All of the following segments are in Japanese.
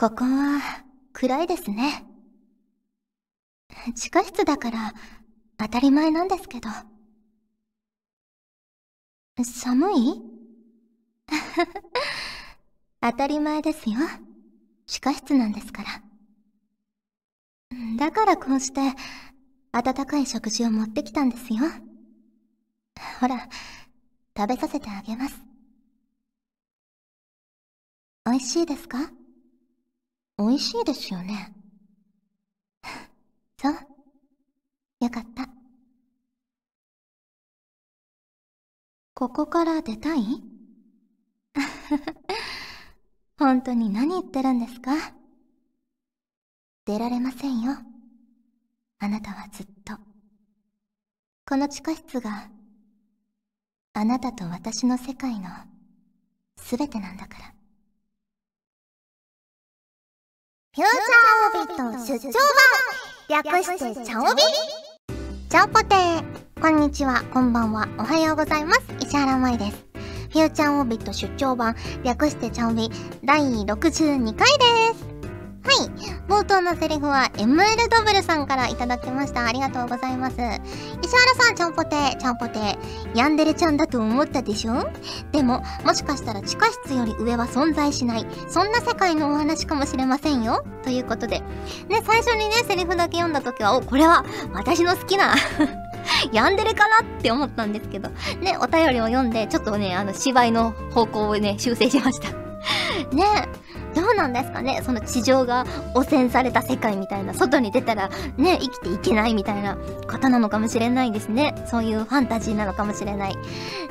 ここは暗いですね。地下室だから当たり前なんですけど。寒い？当たり前ですよ。地下室なんですから。だからこうして温かい食事を持ってきたんですよ。ほら、食べさせてあげます。美味しいですか？美味しいですよね。そう。よかった。ここから出たい？本当に何言ってるんですか？出られませんよ。あなたはずっと。この地下室が、あなたと私の世界の全てなんだから。フューチャーオービット出張版略してチャオビチャオポテーこんにちは、こんばんは、おはようございます。石原舞です。フューチャーオービット出張版略してチャオビ第62回です。はい。冒頭のセリフは ML ドブルさんからいただきました。ありがとうございます。石原さん、ちゃんぽて、ちゃんぽて。ヤンデレちゃんだと思ったでしょ？でも、もしかしたら地下室より上は存在しない。そんな世界のお話かもしれませんよ。ということで。ね、最初にね、セリフだけ読んだ時は、お、これは私の好きなヤンデレかなって思ったんですけど。ね、お便りを読んで、ちょっとね、あの、芝居の方向をね、修正しました。ねどうなんですかね？その地上が汚染された世界みたいな、外に出たらね、生きていけないみたいな方なのかもしれないですね。そういうファンタジーなのかもしれない。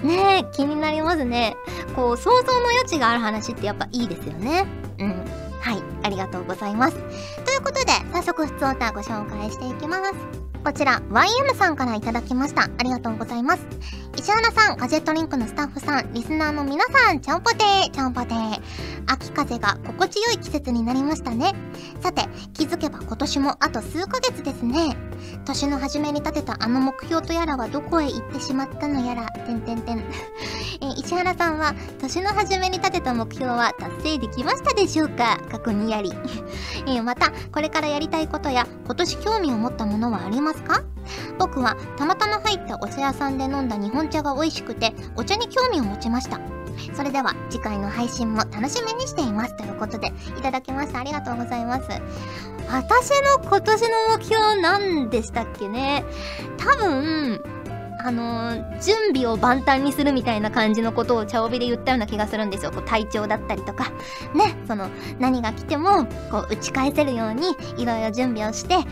ね気になりますね。こう、想像の余地がある話ってやっぱいいですよね。うん。はい、ありがとうございます。ということで、早速、普通歌ご紹介していきます。こちら、YM さんからいただきました。ありがとうございます。石原さん、ガジェットリンクのスタッフさん、リスナーの皆さん、ちゃんぽてー、ちゃんぽてー。秋風が心地よい季節になりましたね。さて、気づけば今年もあと数ヶ月ですね。年の初めに立てたあの目標とやらはどこへ行ってしまったのやら、てんてんてん。石原さんは、年の初めに立てた目標は達成できましたでしょうか？過去にやり。えまた、これからやりたいことや、今年興味を持ったものはありますますか？僕はたまたま入ったお茶屋さんで飲んだ日本茶が美味しくてお茶に興味を持ちました。それでは次回の配信も楽しみにしています。ということでいただきましたありがとうございます。私の今年の目標何でしたっけね？多分あのー、準備を万端にするみたいな感じのことを茶帯で言ったような気がするんですよ。こう体調だったりとか。ね、その、何が来ても、こう、打ち返せるように、いろいろ準備をして、ね、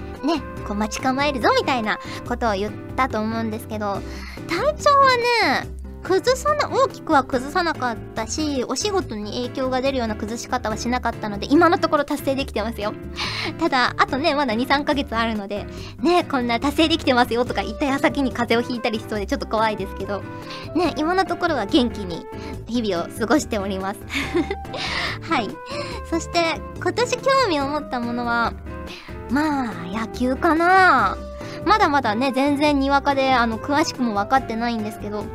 こう、待ち構えるぞみたいなことを言ったと思うんですけど、体調はね、崩さな、大きくは崩さなかったし、お仕事に影響が出るような崩し方はしなかったので、今のところ達成できてますよ。ただ、あとね、まだ2、3ヶ月あるので、ね、こんな達成できてますよとか言った矢先に風邪をひいたりしそうでちょっと怖いですけど、ね、今のところは元気に日々を過ごしております。はい。そして、今年興味を持ったものは、まあ、野球かなまだまだね、全然にわかで、あの、詳しくも分かってないんですけど、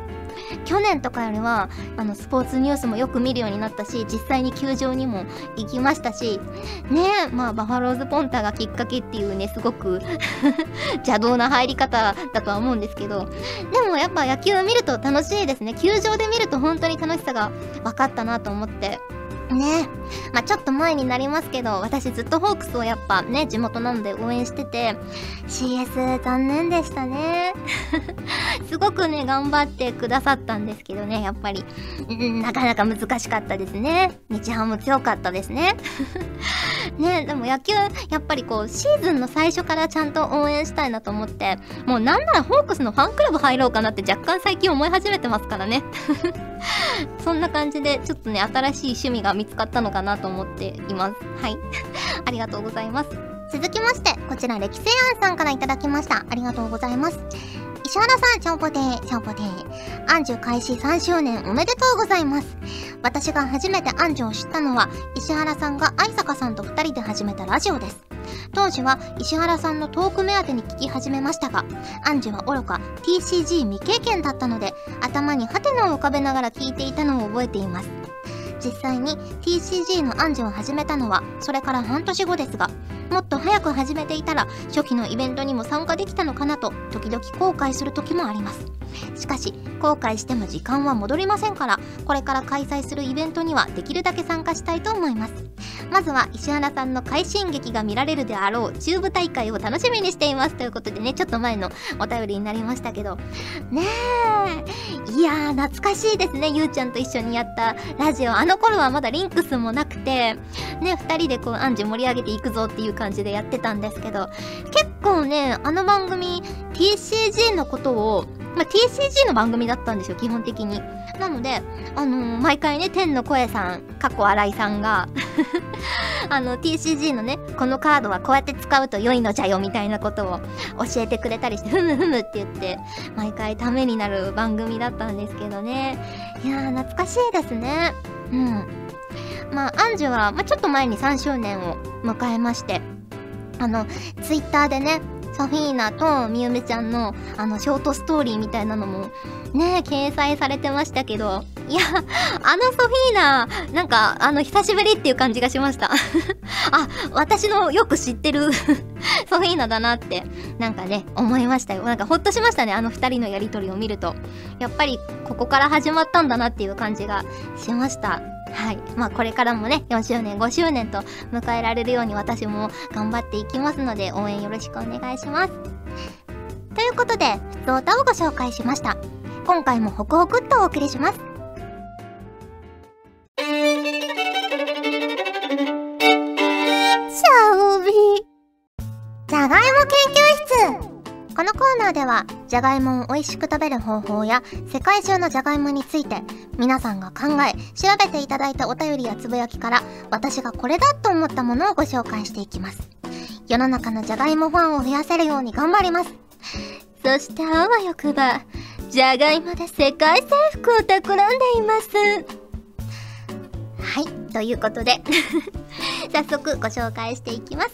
去年とかよりはあのスポーツニュースもよく見るようになったし実際に球場にも行きましたしねまあバファローズポンタがきっかけっていうねすごく 邪道な入り方だとは思うんですけどでもやっぱ野球を見ると楽しいですね。球場で見ると本当に楽しさが分かったなと思ってね。まあ、ちょっと前になりますけど、私ずっとホークスをやっぱね、地元なので応援してて、CS 残念でしたね。すごくね、頑張ってくださったんですけどね、やっぱり、ん、なかなか難しかったですね。日ハム強かったですね。ね、でも野球、やっぱりこう、シーズンの最初からちゃんと応援したいなと思って、もうなんならホークスのファンクラブ入ろうかなって若干最近思い始めてますからね。そんな感じで、ちょっとね、新しい趣味が見つかったのかなと思っています。はい。ありがとうございます。続きまして、こちら、歴世庵さんからいただきました。ありがとうございます。石原さん、ちゃんぽてー、ちゃんぽてー。アンジュ開始3周年おめでとうございます。私が初めてアンジュを知ったのは、石原さんが愛坂さんと2人で始めたラジオです。当時は石原さんのトーク目当てに聞き始めましたが、アンジュは愚か TCG 未経験だったので、頭にハテナを浮かべながら聞いていたのを覚えています。実際に TCG の暗示を始めたのはそれから半年後ですがもっと早く始めていたら初期のイベントにも参加できたのかなと時々後悔する時もあります。しかし後悔しても時間は戻りませんからこれから開催するイベントにはできるだけ参加したいと思います。まずは石原さんの快進撃が見られるであろう中部大会を楽しみにしていますということでねちょっと前のお便りになりましたけど。ねえ。いやー懐かしいですね。ゆうちゃんと一緒にやったラジオ。あの頃はまだリンクスもなくてね2人でこうアンジュ盛り上げていくぞっていう感じでやってたんですけど結構ねあの番組 TCG のことをまあ、TCG の番組だったんですよ、基本的に。なので、あのー、毎回ね、天の声さん、過去新井さんが あの、TCG のね、このカードはこうやって使うと良いのじゃよ、みたいなことを教えてくれたりして、ふむふむって言って、毎回ためになる番組だったんですけどね。いやー、懐かしいですね。うん。まあ、アンジュは、まあ、ちょっと前に3周年を迎えまして、あの、ツイッターでね、ソフィーナとみゆめちゃんのあのショートストーリーみたいなのもね掲載されてましたけど。いやあのソフィーナなんかあの久しぶりっていう感じがしました。あ私のよく知ってる ソフィーナだなってなんかね思いましたよ。なんかほっとしましたねあの2人のやりとりを見ると。やっぱりここから始まったんだなっていう感じがしました。はい。まあこれからもね、4周年、5周年と迎えられるように私も頑張っていきますので、応援よろしくお願いします。ということで、ふつおたをご紹介しました。今回もホクホクっとお送りします。シャオビじゃがいも研究室このコーナーではじゃがいもを美味しく食べる方法や世界中のじゃがいもについて皆さんが考え調べていただいたお便りやつぶやきから私がこれだと思ったものをご紹介していきます。世の中のじゃがいもファンを増やせるように頑張ります。そしてあわよくばじゃがいもで世界征服を企んでいます。はい、ということで 早速ご紹介していきます。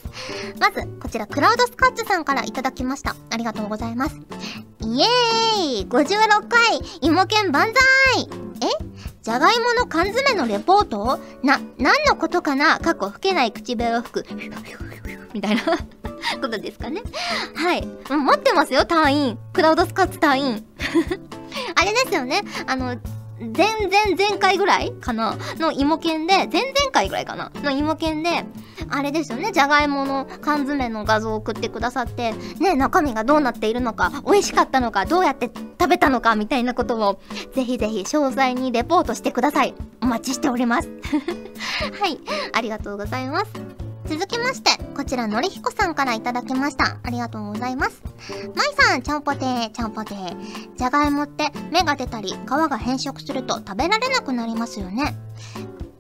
まず、こちら、クラウドスカッチさんからいただきました。ありがとうございます。イエーイ !56 回、芋犬万歳え？じゃがいもの缶詰のレポート？な、何のことかな？過去吹けない口笛を吹く。みたいな ことですかね。はい。待ってますよ、隊員。クラウドスカッツ隊員。あれですよね。あの、前々前回ぐらいかな？の芋犬で、前々回ぐらいかな？の芋犬で、あれですよね、じゃがいもの缶詰の画像を送ってくださって、ね、中身がどうなっているのか、美味しかったのか、どうやって食べたのか、みたいなことを、ぜひぜひ詳細にレポートしてください。お待ちしております。はい、ありがとうございます。続きまして、こちらのりひこさんからいただきました。ありがとうございます。まいさん、ちゃんぽてー、ちゃんぽてー。じゃがいもって芽が出たり、皮が変色すると食べられなくなりますよね。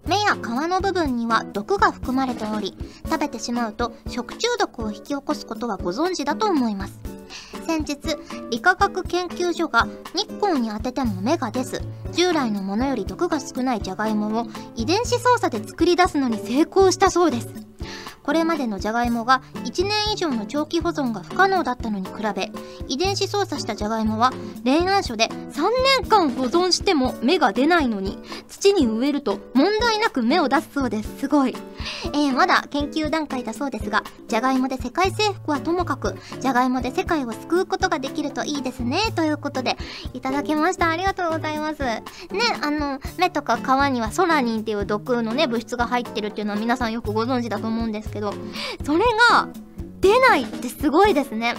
芽や皮の部分には毒が含まれており、食べてしまうと食中毒を引き起こすことはご存知だと思います。先日、理化学研究所が日光に当てても芽が出ず、従来のものより毒が少ないじゃがいもを遺伝子操作で作り出すのに成功したそうです。これまでのじゃがいもが1年以上の長期保存が不可能だったのに比べ遺伝子操作したじゃがいもは冷暗所で3年間保存しても芽が出ないのに土に植えると問題なく芽を出すそうです。すごい、えー、まだ研究段階だそうですがじゃがいもで世界征服はともかくじゃがいもで世界を救うことができるといいですね。ということでいただきました。ありがとうございます。ねあの目とか皮にはソラニンっていう毒のね物質が入ってるっていうのは皆さんよくご存知だと思うんですけどけどそれが出ないってすごいですね。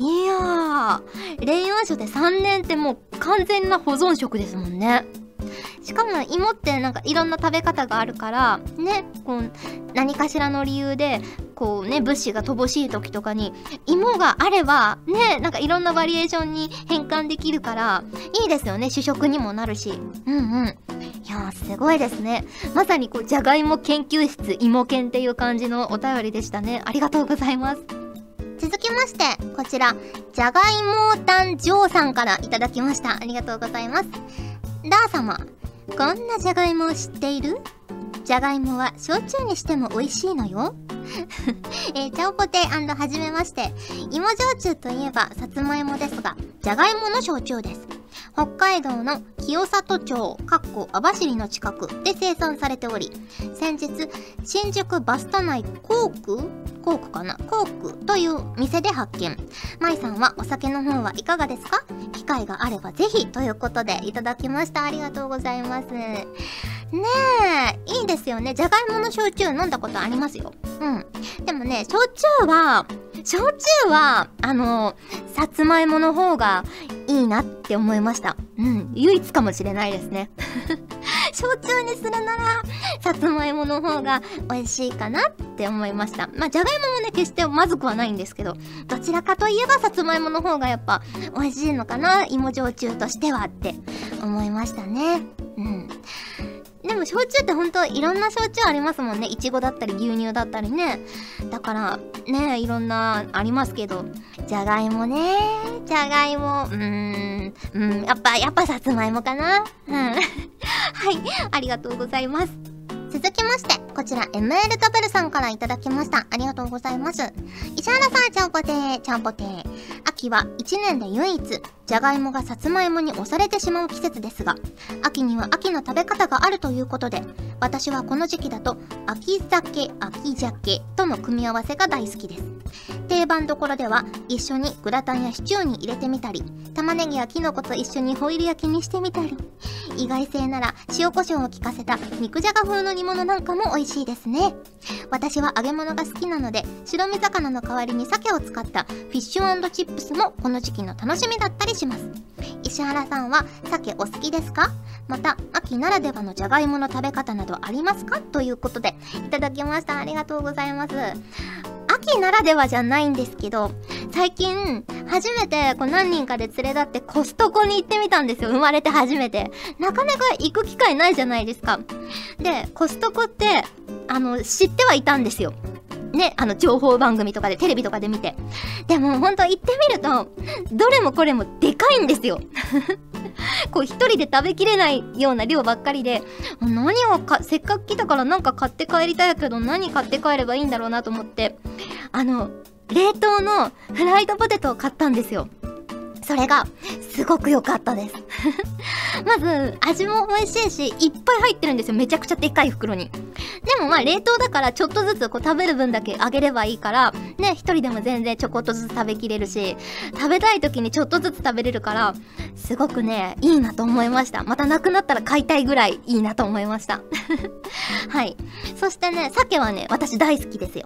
いやー冷暗所で3年ってもう完全な保存食ですもんね。しかも芋ってなんかいろんな食べ方があるからねこう何かしらの理由でこうね物資が乏しい時とかに芋があればねなんかいろんなバリエーションに変換できるからいいですよね主食にもなるし。うんうん。いやすごいですね。まさにこうじゃがいも研究室芋研っていう感じのお便りでしたね。ありがとうございます。続きまして、こちら、じゃがいも誕生さんからいただきました。ありがとうございます。ダー様、こんなじゃがいもを知っている？じゃがいもは焼酎にしても美味しいのよ。えー、ちゃんぽてはじめまして。芋焼酎といえばさつまいもですが、じゃがいもの焼酎です。北海道の清里町かっこ網走の近くで生産されており先日新宿バスタ内コークコークかな？コークという店で発見。舞さんはお酒の方はいかがですか？機会があればぜひということでいただきました。ありがとうございます。ねえいいですよね。じゃがいもの焼酎飲んだことありますよ。うん。でもね焼酎は焼酎はあのさつまいもの方がいいなって思いました。うん。唯一かもしれないですね。焼酎にするならさつまいもの方が美味しいかなって思いました。まあじゃがいももね決してまずくはないんですけどどちらかといえばさつまいもの方がやっぱ美味しいのかな芋焼酎としてはって思いましたね。うん。でも焼酎ってほんといろんな焼酎ありますもんね。いちごだったり牛乳だったりね。だからねいろんなありますけど。じゃがいもね。じゃがいも。うーん。うん。やっぱやっぱさつまいもかな。うん。はい。ありがとうございます。続きまして、こちら ML ダブルさんからいただきました。ありがとうございます。石原さん、ちゃんぽてー、ちゃんぽてー。秋は1年で唯一、じゃがいもがさつまいもに押されてしまう季節ですが、秋には秋の食べ方があるということで、私はこの時期だと、秋酒、秋鮭との組み合わせが大好きです。定番どころでは、一緒にグラタンやシチューに入れてみたり、玉ねぎやきのこと一緒にホイル焼きにしてみたり、意外性なら塩コショウを効かせた肉じゃが風の煮物なんかも美味しいですね。私は揚げ物が好きなので、白身魚の代わりに鮭を使ったフィッシュチップスもこの時期の楽しみだったりします。石原さんは鮭お好きですか？また、秋ならではのじゃがいもの食べ方などありますか？ということで、いただきました。ありがとうございます。秋ならではじゃないんですけど、最近、初めてこう何人かで連れ立ってコストコに行ってみたんですよ。生まれて初めて。なかなか行く機会ないじゃないですか。で、コストコって、あの、知ってはいたんですよ。ね、あの、情報番組とかで、テレビとかで見て。でも、ほんと行ってみると、どれもこれもでかいんですよ。こう、一人で食べきれないような量ばっかりで、何をか、せっかく来たからなんか買って帰りたいけど、何買って帰ればいいんだろうなと思って、あの、冷凍のフライドポテトを買ったんですよ。それが、すごく良かったです まず、味も美味しいし、いっぱい入ってるんですよ。めちゃくちゃでっかい袋に。でもまあ、冷凍だからちょっとずつこう食べる分だけあげればいいから、ね、一人でも全然ちょこっとずつ食べきれるし、食べたい時にちょっとずつ食べれるから、すごくね、いいなと思いました。またなくなったら買いたいぐらいいいなと思いました。はい。そしてね、鮭はね、私大好きですよ。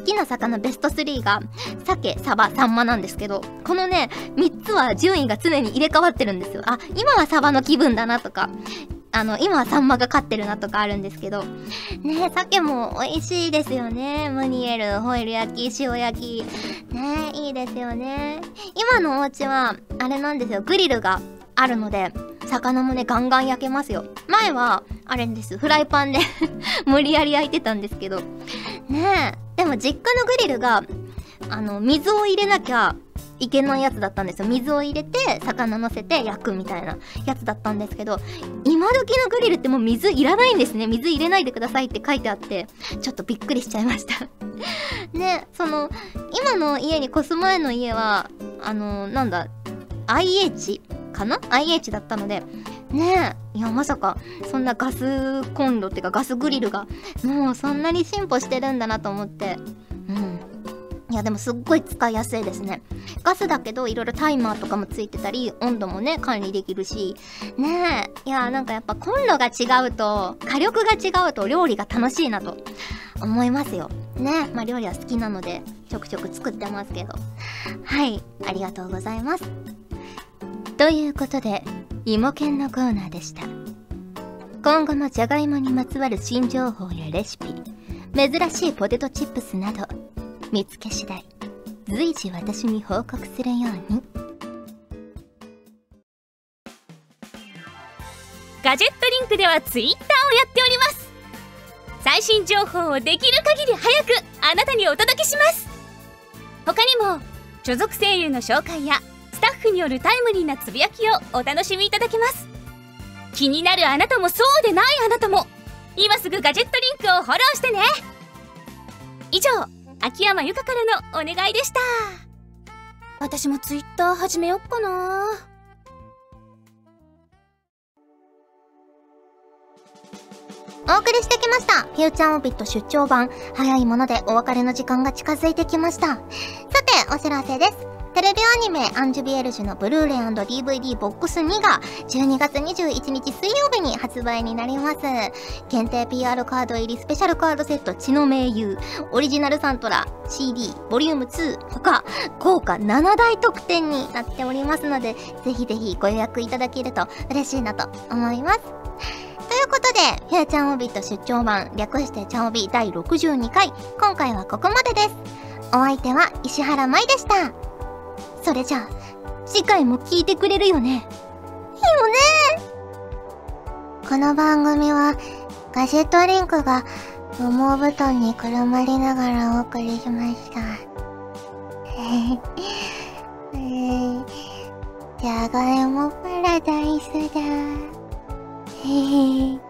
好きな魚ベスト3が、鮭、サバ、サンマなんですけど、このね、3つは順位が常に入れ替わってるんですよ。あ、今はサバの気分だなとか、あの、今はサンマが勝ってるなとかあるんですけど、ね鮭も美味しいですよね。ムニエル、ホイル焼き、塩焼き。ねいいですよね。今のお家は、あれなんですよ、グリルがあるので、魚もね、ガンガン焼けますよ。前は、あれです。フライパンで無理やり焼いてたんですけど。ねえ。でも実家のグリルが、あの、水を入れなきゃいけないやつだったんですよ。水を入れて、魚乗せて焼くみたいなやつだったんですけど、今時のグリルってもう水いらないんですね。水入れないでくださいって書いてあって、ちょっとびっくりしちゃいました ね、その、今の家に越す前の家は、あの、なんだ、IH かな ?IH だったので、ねえ。いや、まさか、そんなガスコンロっていうかガスグリルが、もうそんなに進歩してるんだなと思って。うん。いや、でもすっごい使いやすいですね。ガスだけど、いろいろタイマーとかもついてたり、温度もね、管理できるし。ねえ。いや、なんかやっぱコンロが違うと、火力が違うと料理が楽しいなと思いますよ。ねまあ料理は好きなので、ちょくちょく作ってますけど。はい。ありがとうございます。ということで、芋犬のコーナーでした。今後もじゃがいもにまつわる新情報やレシピ珍しいポテトチップスなど見つけ次第随時私に報告するように。ガジェットリンクではツイッターをやっております。最新情報をできる限り早くあなたにお届けします。他にも所属声優の紹介やスタッフによるタイムリーなつぶやきをお楽しみいただけます気になるあなたもそうでないあなたも今すぐガジェットリンクをフォローしてね以上秋山由佳からのお願いでした私もツイッター始めよっかなお送りしてきました。フューチャーオービット出張版。早いものでお別れの時間が近づいてきました。さて、お知らせです。テレビアニメアンジュビエルジュのブルーレイ &DVD ボックス2が12月21日水曜日に発売になります。限定 PR カード入りスペシャルカードセット血の盟友、オリジナルサントラ、CD、ボリューム2、他、豪華7大特典になっておりますので、ぜひぜひご予約いただけると嬉しいなと思います。ということで、フューチャンオビット出張版、略してチャンオビ第62回、今回はここまでです。お相手は石原舞でした。それじゃあ、次回も聞いてくれるよね？よねこの番組は、ガジェットリンクが羽毛布団にくるまりながらお送りしました。えー、じゃがいもパラダイスだ。へへ